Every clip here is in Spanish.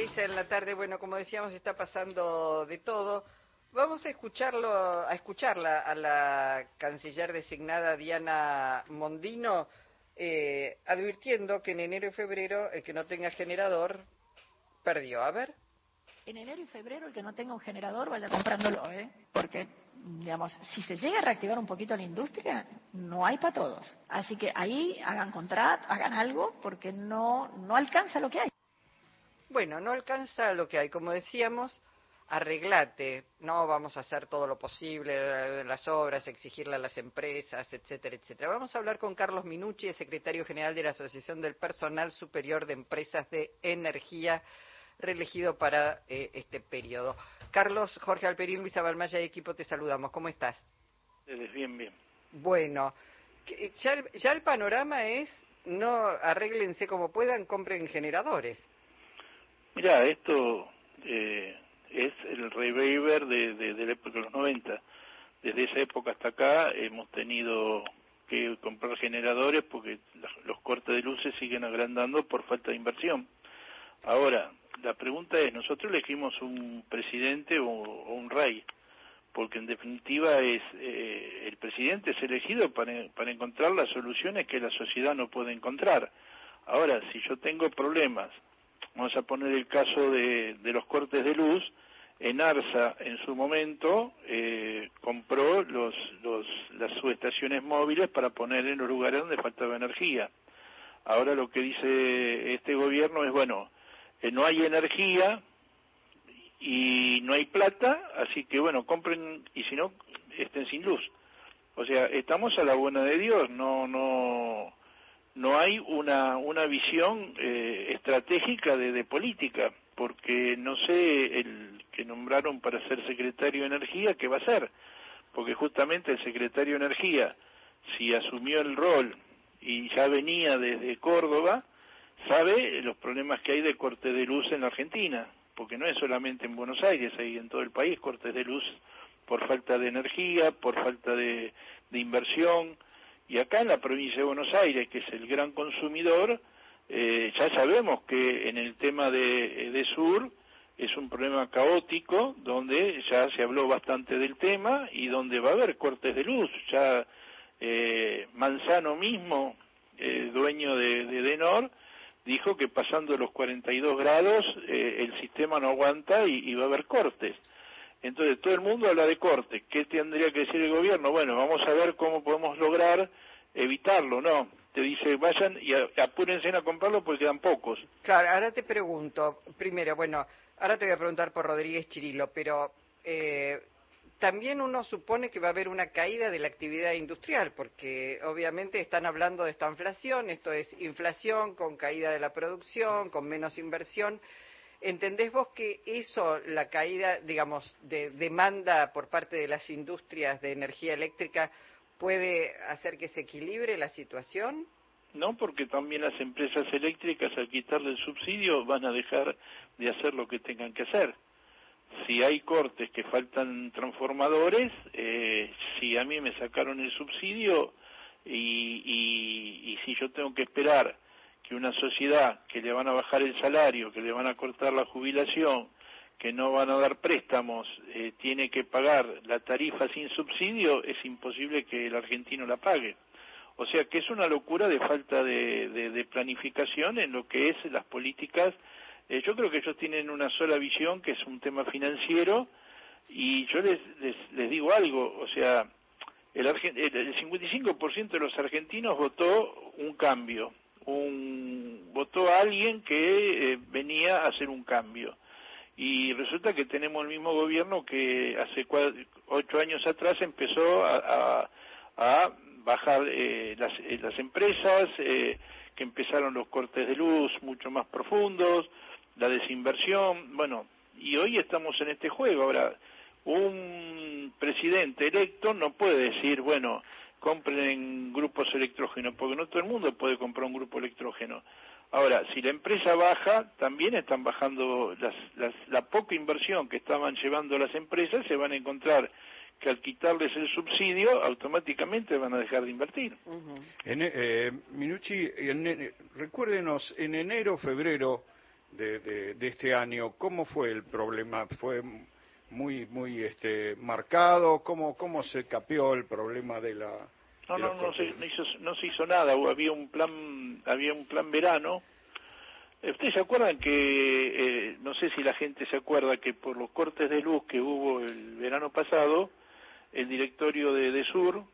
seis en la tarde. Bueno, como decíamos, está pasando de todo. Vamos a escucharlo, a escucharla a la canciller designada Diana Mondino, eh, advirtiendo que en enero y febrero el que no tenga generador perdió. A ver. En enero y febrero el que no tenga un generador vaya comprándolo, ¿eh? Porque digamos, si se llega a reactivar un poquito la industria, no hay para todos. Así que ahí hagan contrato, hagan algo, porque no, no alcanza lo que hay. Bueno, no alcanza lo que hay. Como decíamos, arreglate, no vamos a hacer todo lo posible, las obras, exigirle a las empresas, etcétera, etcétera. Vamos a hablar con Carlos Minucci, secretario general de la Asociación del Personal Superior de Empresas de Energía, reelegido para eh, este periodo. Carlos, Jorge Alperín, Luisa Balmaya y equipo, te saludamos. ¿Cómo estás? Bien, bien. Bueno, ya, ya el panorama es, no arréglense como puedan, compren generadores. Mira, esto eh, es el reviver de, de, la época de los 90. Desde esa época hasta acá hemos tenido que comprar generadores porque los cortes de luces siguen agrandando por falta de inversión. Ahora, la pregunta es, nosotros elegimos un presidente o, un rey, porque en definitiva es eh, el presidente es elegido para, para encontrar las soluciones que la sociedad no puede encontrar. Ahora, si yo tengo problemas, vamos a poner el caso de, de los cortes de luz, en Arsa en su momento eh, compró los, los, las subestaciones móviles para poner en los lugares donde faltaba energía. Ahora lo que dice este gobierno es, bueno, eh, no hay energía y no hay plata, así que bueno, compren y si no, estén sin luz. O sea, estamos a la buena de Dios, no, no, no hay una, una visión eh, estratégica de, de política, porque no sé el que nombraron para ser secretario de Energía, ¿qué va a ser? Porque justamente el secretario de Energía, si asumió el rol y ya venía desde Córdoba, sabe los problemas que hay de corte de luz en la Argentina, porque no es solamente en Buenos Aires, hay en todo el país cortes de luz por falta de energía, por falta de, inversión, y acá en la provincia de Buenos Aires, que es el gran consumidor, eh, ya sabemos que en el tema de, de Sur es un problema caótico, donde ya se habló bastante del tema y donde va a haber cortes de luz. Ya eh, Manzano mismo, eh, dueño de, de Denor, dijo que pasando los 42 grados eh, el sistema no aguanta y, va a haber cortes. Entonces todo el mundo habla de cortes. ¿Qué tendría que decir el gobierno? Bueno, vamos a ver cómo podemos lograr evitarlo. No, te dice vayan y apúrense a comprarlo porque quedan pocos. Claro, ahora te pregunto, primero, bueno, ahora te voy a preguntar por Rodríguez Chirilo, pero eh, también uno supone que va a haber una caída de la actividad industrial, porque obviamente están hablando de esta inflación, esto es inflación con caída de la producción, con menos inversión. ¿Entendés vos que eso, la caída, digamos, de demanda por parte de las industrias de energía eléctrica, puede hacer que se equilibre la situación? No, porque también las empresas eléctricas al quitarle el subsidio van a dejar de hacer lo que tengan que hacer si hay cortes que faltan transformadores, eh, si a mí me sacaron el subsidio y, y, si yo tengo que esperar que una sociedad que le van a bajar el salario, que le van a cortar la jubilación, que no van a dar préstamos, eh, tiene que pagar la tarifa sin subsidio, es imposible que el argentino la pague. O sea que es una locura de falta de, planificación en lo que es las políticas eh, yo creo que ellos tienen una sola visión, que es un tema financiero, y yo les, les, digo algo, o sea, el, el 55% de los argentinos votó un cambio, un, votó a alguien que eh, venía a hacer un cambio. Y resulta que tenemos el mismo gobierno que hace ocho años atrás empezó a, a, bajar eh, las, las, empresas, que empezaron los cortes de luz mucho más profundos, la desinversión, bueno, y hoy estamos en este juego. Ahora, un presidente electo no puede decir, bueno, compren grupos electrógenos, porque no todo el mundo puede comprar un grupo electrógeno. Ahora, si la empresa baja, también están bajando las, la poca inversión que estaban llevando las empresas, se van a encontrar que al quitarles el subsidio, automáticamente van a dejar de invertir. en, eh, Minucci, recuérdenos, en enero, febrero, de, este año, ¿cómo fue el problema? ¿Fue muy muy este marcado? ¿Cómo, cómo se capió el problema de la... No, no, no se, no, hizo, no se hizo nada, había un plan, había un plan verano. ¿Ustedes se acuerdan que, eh, no sé si la gente se acuerda que por los cortes de luz que hubo el verano pasado, el directorio de, de Sur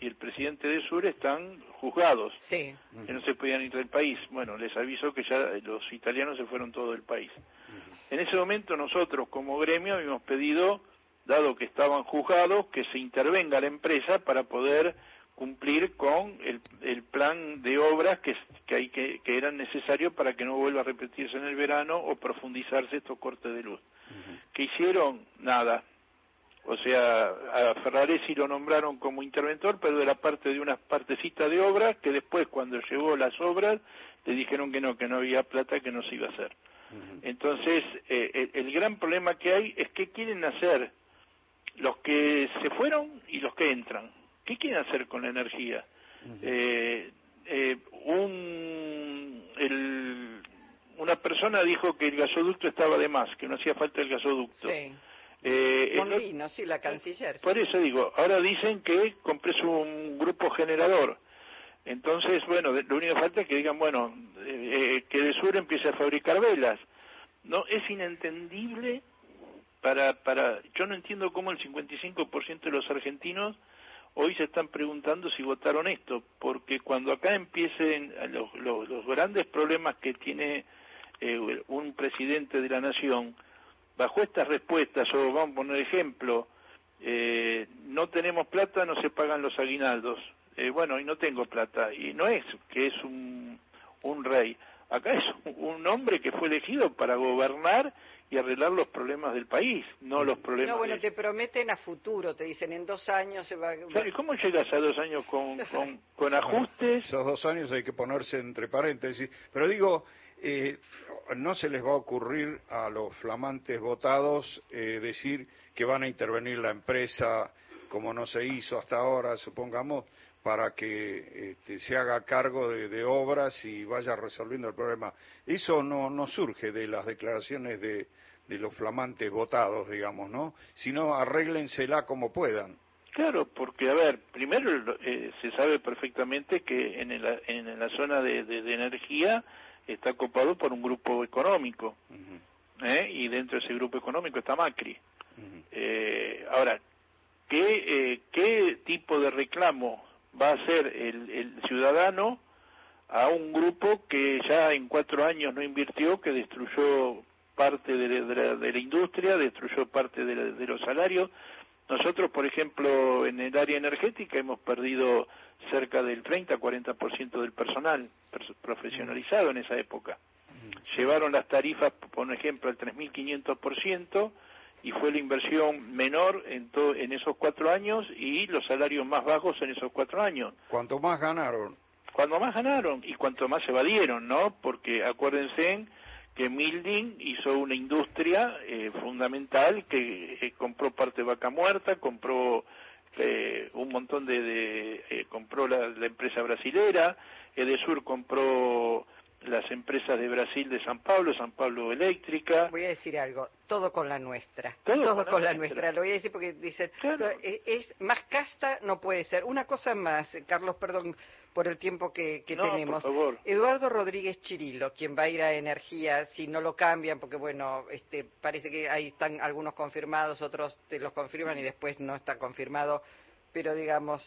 y el presidente de Sur están juzgados, sí. que no se podían ir del país. Bueno, les aviso que ya los italianos se fueron todo el país. En ese momento nosotros como gremio habíamos pedido, dado que estaban juzgados, que se intervenga la empresa para poder cumplir con el, el plan de obras que, que, hay que, que eran necesarios para que no vuelva a repetirse en el verano o profundizarse estos cortes de luz. ¿Qué hicieron? Nada o sea, a Ferraresi lo nombraron como interventor, pero de la parte de unas partecitas de obras que después, cuando llegó las obras, le dijeron que no, que no había plata, que no se iba a hacer. Entonces, eh, el, gran problema que hay es qué quieren hacer los que se fueron y los que entran. ¿Qué quieren hacer con la energía? eh, eh, un, el, una persona dijo que el gasoducto estaba de más, que no hacía falta el gasoducto. Sí. Eh, sí, la canciller. Por eso digo, ahora dicen que compres un grupo generador. Entonces, bueno, lo único que falta es que digan, bueno, eh, eh, que de sur empiece a fabricar velas. No, es inentendible para, para, yo no entiendo cómo el 55% de los argentinos hoy se están preguntando si votaron esto, porque cuando acá empiecen los, los, grandes problemas que tiene eh, un presidente de la nación, bajo estas respuestas, o vamos a poner ejemplo, eh, no tenemos plata, no se pagan los aguinaldos. Eh, bueno, y no tengo plata. Y no es que es un, un rey. Acá es un hombre que fue elegido para gobernar y arreglar los problemas del país, no los problemas. No, bueno, te prometen a futuro, te dicen en dos años se va. ¿Y cómo llegas a dos años con, con, con ajustes? esos dos años hay que ponerse entre paréntesis. Pero digo, eh, no se les va a ocurrir a los flamantes votados eh, decir que van a intervenir la empresa como no se hizo hasta ahora, supongamos, para que este, se haga cargo de, obras y vaya resolviendo el problema. Eso no, no surge de las declaraciones de, de los flamantes votados, digamos, ¿no? Sino arréglensela como puedan. Claro, porque, a ver, primero eh, se sabe perfectamente que en, en la zona de, de energía está ocupado por un grupo económico, ¿eh? y dentro de ese grupo económico está Macri. eh, ahora, ¿qué, eh, ¿qué tipo de reclamo va a hacer el, el, ciudadano a un grupo que ya en cuatro años no invirtió, que destruyó parte de la, de la, industria, destruyó parte de, de los salarios? Nosotros, por ejemplo, en el área energética hemos perdido cerca del 30-40% del personal profesionalizado en esa época. Llevaron las tarifas, por ejemplo, al 3.500% y fue la inversión menor en, en esos cuatro años y los salarios más bajos en esos cuatro años. ¿Cuánto más ganaron? Cuando más ganaron y cuanto más se evadieron, ¿no? Porque acuérdense que Milding hizo una industria eh, fundamental que eh, compró parte de vaca muerta, compró eh, un montón de, de eh, compró la, la, empresa brasilera, Edesur compró las empresas de Brasil de San Pablo, San Pablo Eléctrica. Voy a decir algo, todo con la nuestra. Todo, con, la, nuestra. Lo voy a decir porque dicen, es, más casta no puede ser. Una cosa más, Carlos, perdón por el tiempo que, que tenemos. Eduardo Rodríguez Chirilo, quien va a ir a Energía, si no lo cambian, porque bueno, este, parece que ahí están algunos confirmados, otros te los confirman y después no está confirmado, pero digamos,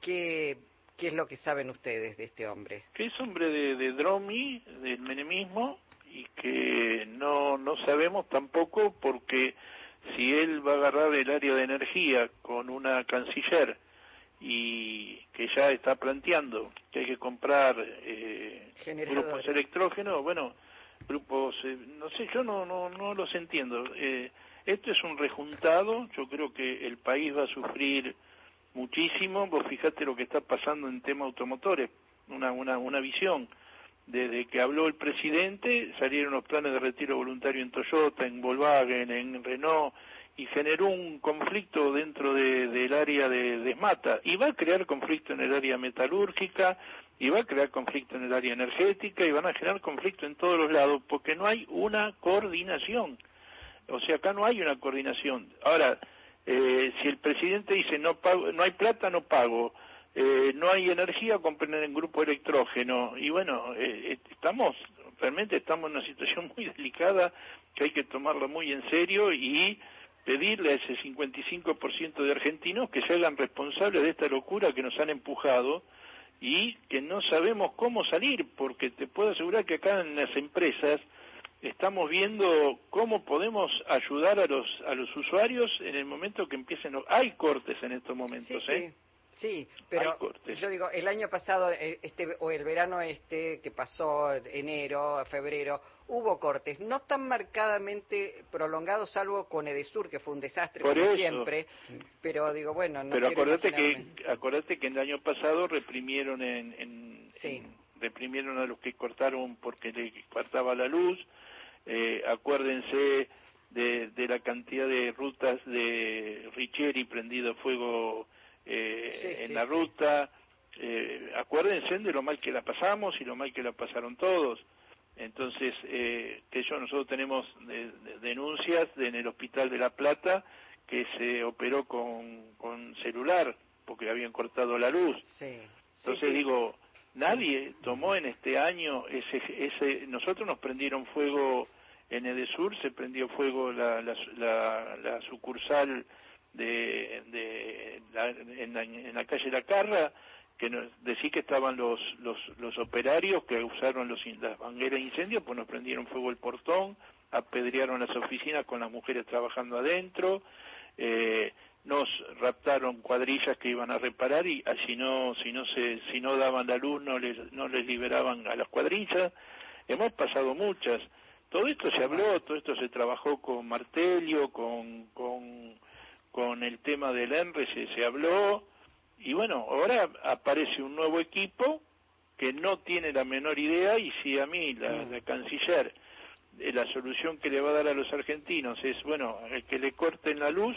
¿qué, qué es lo que saben ustedes de este hombre? Que es hombre de, de Dromi, del menemismo, y que no, no sabemos tampoco porque si él va a agarrar el área de energía con una canciller, y que ya está planteando que hay que comprar eh, grupos electrógenos, bueno, grupos, eh, no sé, yo no, no, no los entiendo. Eh, esto es un rejuntado, yo creo que el país va a sufrir muchísimo, vos fijate lo que está pasando en tema automotores, una, una, una visión. Desde que habló el presidente salieron los planes de retiro voluntario en Toyota, en Volkswagen, en Renault, y generó un conflicto dentro de, del área de, de, Mata y va a crear conflicto en el área metalúrgica y va a crear conflicto en el área energética y van a generar conflicto en todos los lados porque no hay una coordinación. O sea, acá no hay una coordinación. Ahora, eh, si el presidente dice no pago, no hay plata, no pago, eh, no hay energía, compren en grupo electrógeno. Y bueno, eh, estamos, realmente estamos en una situación muy delicada que hay que tomarla muy en serio y pedirle a ese 55% de argentinos que se hagan responsables de esta locura que nos han empujado y que no sabemos cómo salir, porque te puedo asegurar que acá en las empresas estamos viendo cómo podemos ayudar a los a los usuarios en el momento que empiecen hay cortes en estos momentos sí, ¿eh? sí. Pero yo digo, el año pasado, eh, este, o el verano este que pasó, enero, febrero, hubo cortes, no tan marcadamente prolongados, salvo con Edesur, que fue un desastre como siempre, pero digo, bueno, no Pero acordate que, acordate que el año pasado reprimieron en, en, reprimieron a los que cortaron porque le cortaba la luz, eh, acuérdense de, de, la cantidad de rutas de Richieri prendido fuego eh, en la ruta. Eh, acuérdense de lo mal que la pasamos y lo mal que la pasaron todos. Entonces, eh, que yo nosotros tenemos denuncias en el Hospital de La Plata que se operó con, con celular porque habían cortado la luz. Entonces digo, nadie tomó en este año ese, ese nosotros nos prendieron fuego en Edesur se prendió fuego la, la, la, sucursal de, de en, la, en, la, calle La Carra que nos decía que estaban los, los, los operarios que usaron los, las mangueras de incendio pues nos prendieron fuego el portón apedrearon las oficinas con las mujeres trabajando adentro eh, nos raptaron cuadrillas que iban a reparar y si no si no se si no daban la luz no les no les liberaban a las cuadrillas. Hemos pasado muchas. Todo esto se habló todo esto se trabajó con Martelio con con, con el tema del ENRE se, se habló y bueno ahora aparece un nuevo equipo que no tiene la menor idea y si a mí la, mm. la canciller eh, la solución que le va a dar a los argentinos es bueno que le corten la luz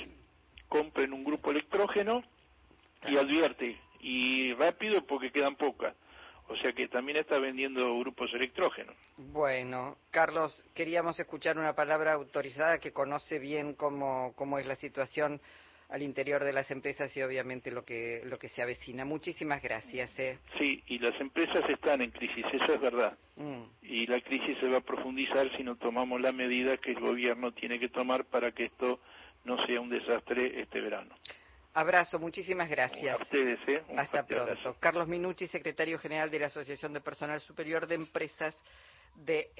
compren un grupo electrógeno y advierte, y rápido porque quedan pocas. O sea que también está vendiendo grupos electrógenos. Bueno, Carlos, queríamos escuchar una palabra autorizada que conoce bien cómo, cómo es la situación al interior de las empresas y obviamente lo que, lo que se avecina. Muchísimas gracias. ¿eh? Sí, y las empresas están en crisis, eso es verdad. Mm. Y la crisis se va a profundizar si no tomamos la medida que el gobierno tiene que tomar para que esto no sea un desastre este verano. Abrazo, muchísimas gracias. A ustedes, ¿eh? Hasta pronto. Carlos Minucci, secretario general de la Asociación de Personal Superior de Empresas de